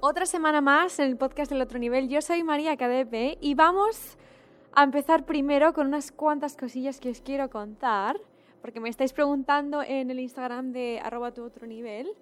Otra semana más en el podcast del otro nivel. Yo soy María KDP y vamos a empezar primero con unas cuantas cosillas que os quiero contar, porque me estáis preguntando en el Instagram de arroba otro nivel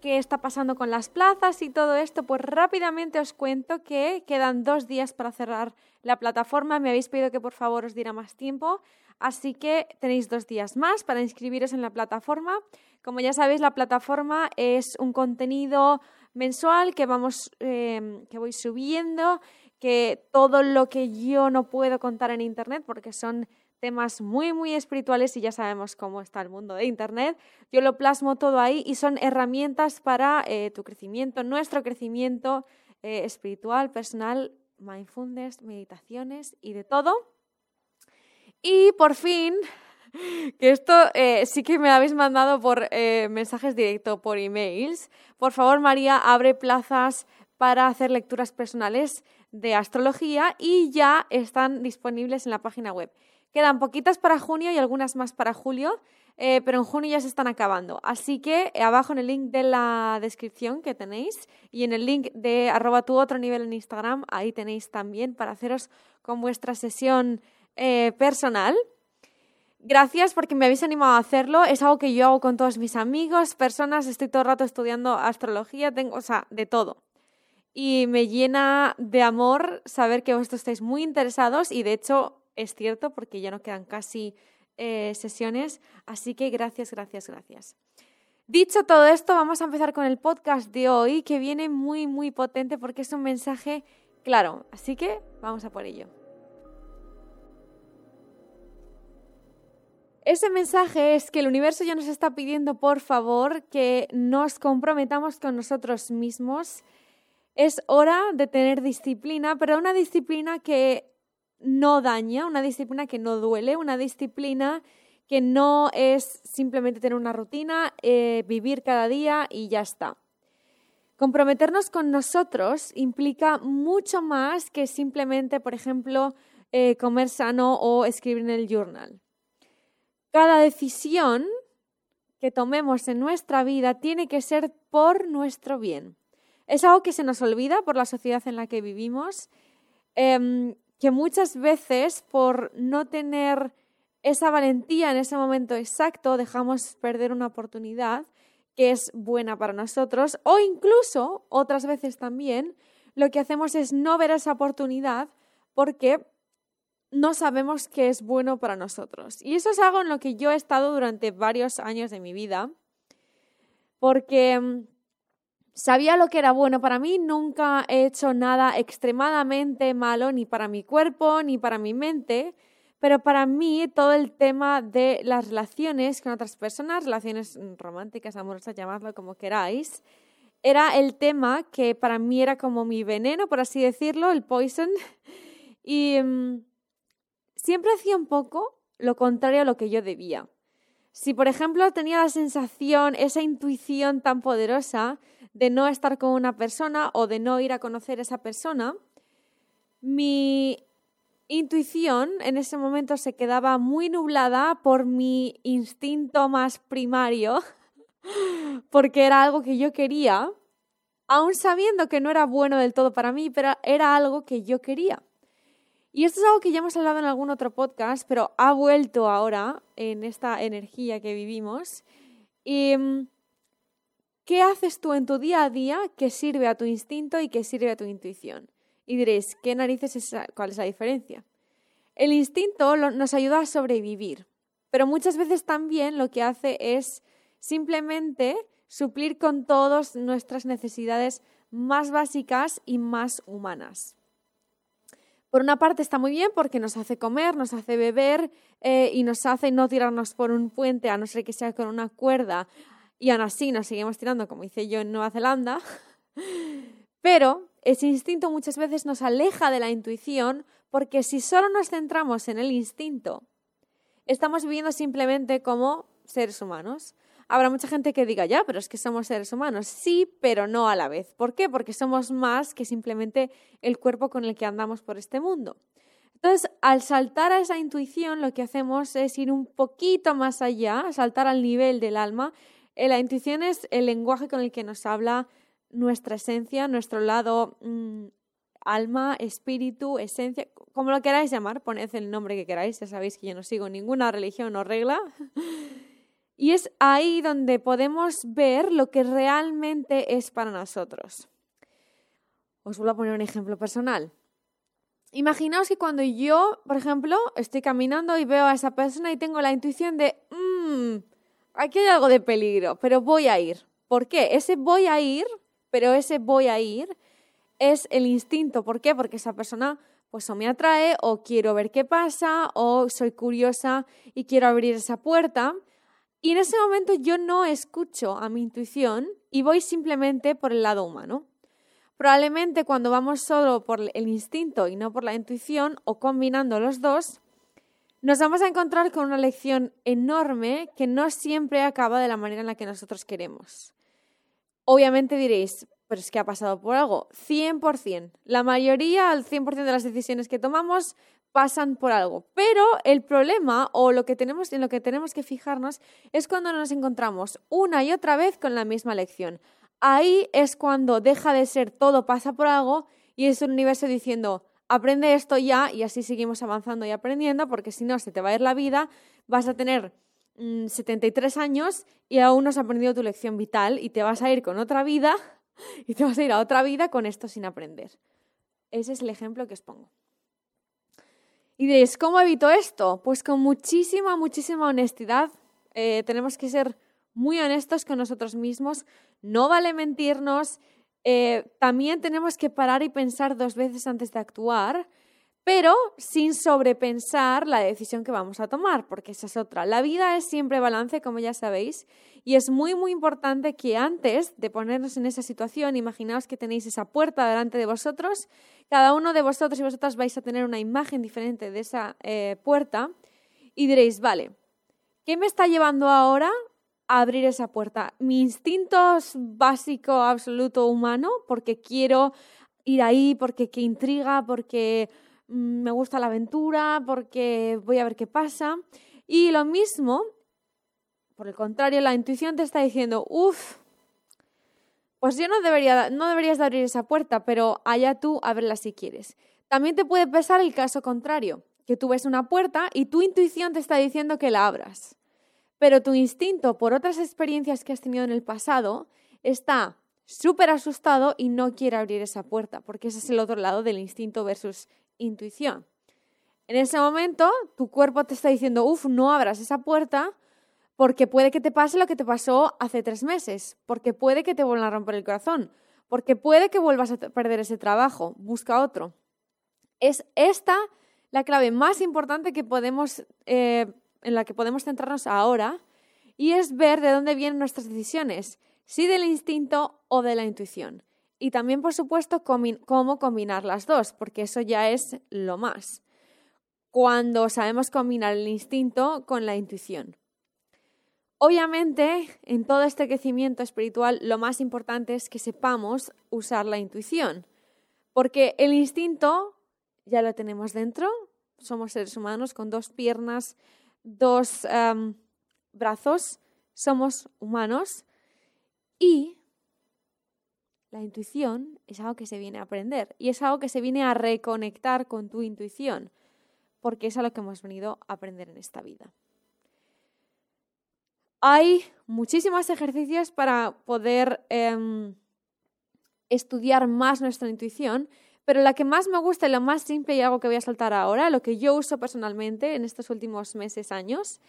qué está pasando con las plazas y todo esto, pues rápidamente os cuento que quedan dos días para cerrar la plataforma. Me habéis pedido que por favor os diera más tiempo, así que tenéis dos días más para inscribiros en la plataforma. Como ya sabéis, la plataforma es un contenido mensual que vamos, em, que voy subiendo, que todo lo que yo no puedo contar en internet, porque son temas muy, muy espirituales y ya sabemos cómo está el mundo de Internet. Yo lo plasmo todo ahí y son herramientas para eh, tu crecimiento, nuestro crecimiento eh, espiritual, personal, mindfulness, meditaciones y de todo. Y por fin, que esto eh, sí que me habéis mandado por mensajes directos, por emails. Por favor, María, abre plazas para hacer lecturas personales de astrología y ya están disponibles en la página web. Quedan poquitas para junio y algunas más para julio, eh, pero en junio ya se están acabando. Así que eh, abajo en el link de la descripción que tenéis y en el link de arroba tu otro nivel en Instagram, ahí tenéis también para haceros con vuestra sesión eh, personal. Gracias porque me habéis animado a hacerlo. Es algo que yo hago con todos mis amigos, personas. Estoy todo el rato estudiando astrología, tengo, o sea, de todo. Y me llena de amor saber que vosotros estáis muy interesados y de hecho es cierto porque ya no quedan casi eh, sesiones, así que gracias, gracias, gracias. Dicho todo esto, vamos a empezar con el podcast de hoy que viene muy, muy potente porque es un mensaje claro, así que vamos a por ello. Ese mensaje es que el universo ya nos está pidiendo, por favor, que nos comprometamos con nosotros mismos. Es hora de tener disciplina, pero una disciplina que no daña, una disciplina que no duele, una disciplina que no es simplemente tener una rutina, eh, vivir cada día y ya está. Comprometernos con nosotros implica mucho más que simplemente, por ejemplo, eh, comer sano o escribir en el journal. Cada decisión que tomemos en nuestra vida tiene que ser por nuestro bien. Es algo que se nos olvida por la sociedad en la que vivimos. Em, que muchas veces por no tener esa valentía en ese momento exacto dejamos perder una oportunidad que es buena para nosotros o incluso otras veces también lo que hacemos es no ver esa oportunidad porque no sabemos que es bueno para nosotros. Y eso es algo en lo que yo he estado durante varios años de mi vida porque mm, Sabía lo que era bueno para mí, nunca he hecho nada extremadamente malo ni para mi cuerpo ni para mi mente, pero para mí todo el tema de las relaciones con otras personas, relaciones románticas, amorosas, llamadlo como queráis, era el tema que para mí era como mi veneno, por así decirlo, el poison. Y mm, siempre hacía un poco lo contrario a lo que yo debía. Si, por ejemplo, tenía la sensación, esa intuición tan poderosa de no estar con una persona o de no ir a conocer a esa persona, mi intuición en ese momento se quedaba muy nublada por mi instinto más primario, porque era algo que yo quería, aún sabiendo que no era bueno del todo para mí, pero era algo que yo quería. Y esto es algo que ya hemos hablado en algún otro podcast, pero ha vuelto ahora en esta energía que vivimos. Mm, ¿Qué haces tú en tu día a día que sirve a tu instinto y que sirve a tu intuición? Y diréis, ¿qué narices es cuál es la diferencia? El instinto nos ayuda a sobrevivir, pero muchas veces también lo que hace es simplemente suplir con todas nuestras necesidades más básicas y más humanas. Por una parte está muy bien porque nos hace comer, nos hace beber eh, y nos hace no tirarnos por un puente a no ser que sea con una cuerda y aún así nos seguimos tirando, como hice yo en Nueva Zelanda. Pero ese instinto muchas veces nos aleja de la intuición porque si solo nos centramos en el instinto, estamos viviendo simplemente como seres humanos. Habrá mucha gente que diga, ya, pero es que somos seres humanos. Sí, pero no a la vez. ¿Por qué? Porque somos más que simplemente el cuerpo con el que andamos por este mundo. Entonces, al saltar a esa intuición, lo que hacemos es ir un poquito más allá, saltar al nivel del alma eh, la intuición es el lenguaje con el que nos habla nuestra esencia, nuestro lado mm, alma, espíritu, esencia, como lo queráis llamar, poned el nombre que queráis, ya sabéis que yo no sigo ninguna religión o regla. Y es ahí donde podemos ver lo que realmente es para nosotros. Os voy a poner un ejemplo personal. Imaginaos que cuando yo, por ejemplo, estoy caminando y veo a esa persona y tengo la intuición de, mmm, aquí hay algo de peligro, pero voy a ir. ¿Por qué? Ese voy a ir, pero ese voy a ir es el instinto. ¿Por qué? Porque esa persona pues o me atrae o quiero ver qué pasa o soy curiosa y quiero abrir esa puerta. Y en ese momento yo no escucho a mi intuición y voy simplemente por el lado humano. Probablemente cuando vamos solo por el instinto y no por la intuición o combinando los dos, nos vamos a encontrar con una lección enorme que no siempre acaba de la manera en la que nosotros queremos. Obviamente diréis, pero es que ha pasado por algo. 100%. La mayoría, al 100% de las decisiones que tomamos pasan por algo. Pero el problema o lo que tenemos, en lo que tenemos que fijarnos es cuando nos encontramos una y otra vez con la misma lección. Ahí es cuando deja de ser todo pasa por algo y es un universo diciendo, aprende esto ya y así seguimos avanzando y aprendiendo porque si no se te va a ir la vida, vas a tener 73 mm, años y aún no has aprendido tu lección vital y te vas a ir con otra vida y te vas a ir a otra vida con esto sin aprender. Ese es el ejemplo que os pongo. Y diréis, ¿cómo evito esto? Pues con muchísima, muchísima honestidad. Eh, tenemos que ser muy honestos con nosotros mismos. No vale mentirnos. Eh, también tenemos que parar y pensar dos veces antes de actuar pero sin sobrepensar la decisión que vamos a tomar, porque esa es otra. La vida es siempre balance, como ya sabéis, y es muy, muy importante que antes de ponernos en esa situación, imaginaos que tenéis esa puerta delante de vosotros, cada uno de vosotros y vosotras vais a tener una imagen diferente de esa eh, puerta, y diréis, vale, ¿qué me está llevando ahora a abrir esa puerta? ¿Mi instinto básico, absoluto, humano? Porque quiero ir ahí, porque qué intriga, porque me gusta la aventura, porque voy a ver qué pasa. Y lo mismo, por el contrario, la intuición te está diciendo, uff, pues yo no, debería, no deberías de abrir esa puerta, pero allá tú abrirla si quieres. También te puede pesar el caso contrario, que tú ves una puerta y tu intuición te está diciendo que la abras. Pero tu instinto, por otras experiencias que has tenido en el pasado, está súper asustado y no quiere abrir esa puerta, porque ese es el otro lado del instinto versus intuición. En ese momento, tu cuerpo te está diciendo, uff, no abras esa puerta porque puede que te pase lo que te pasó hace tres meses, porque puede que te vuelvan a romper el corazón, porque puede que vuelvas a perder ese trabajo, busca otro. Es esta la clave más importante que podemos, eh, en la que podemos centrarnos ahora y es ver de dónde vienen nuestras decisiones, si del instinto o de la intuición. Y también, por supuesto, cómo combinar las dos, porque eso ya es lo más. Cuando sabemos combinar el instinto con la intuición. Obviamente, en todo este crecimiento espiritual, lo más importante es que sepamos usar la intuición, porque el instinto ya lo tenemos dentro, somos seres humanos con dos piernas, dos brazos, somos humanos y la intuición es algo que se viene a aprender y es algo que se viene a reconectar con tu intuición, porque es a lo que hemos venido a aprender en esta vida. Hay muchísimos ejercicios para poder em, estudiar más nuestra intuición, pero la que más me gusta y lo más simple y algo que voy a saltar ahora, lo que yo uso personalmente en estos últimos meses, años,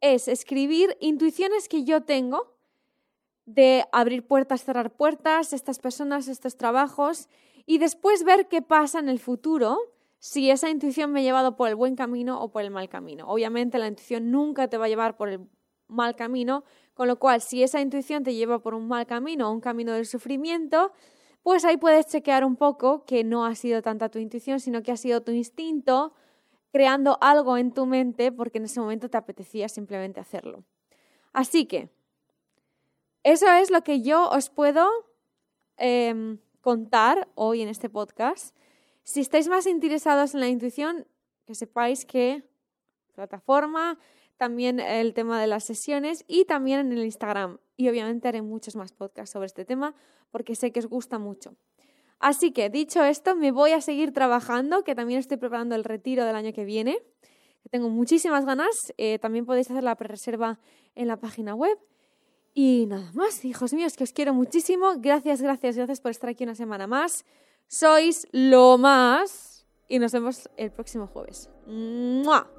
es escribir intuiciones que yo tengo de abrir puertas, cerrar puertas, estas personas, estos trabajos, y después ver qué pasa en el futuro si esa intuición me ha llevado por el buen camino o por el mal camino. Obviamente la intuición nunca te va a llevar por el mal camino, con lo cual si esa intuición te lleva por un mal camino o un camino del sufrimiento, pues ahí puedes chequear un poco que no ha sido tanta tu intuición, sino que ha sido tu instinto creando algo en tu mente porque en ese momento te apetecía simplemente hacerlo. Así que, eso es lo que yo os puedo em, contar hoy en este podcast. Si estáis más interesados en la intuición, que sepáis que plataforma también el tema de las sesiones y también en el Instagram. Y obviamente haré muchos más podcasts sobre este tema porque sé que os gusta mucho. Así que, dicho esto, me voy a seguir trabajando, que también estoy preparando el retiro del año que viene, tengo muchísimas ganas. Eh, también podéis hacer la pre-reserva en la página web. Y nada más, hijos míos, que os quiero muchísimo. Gracias, gracias, gracias por estar aquí una semana más. Sois lo más. Y nos vemos el próximo jueves. ¡Mua!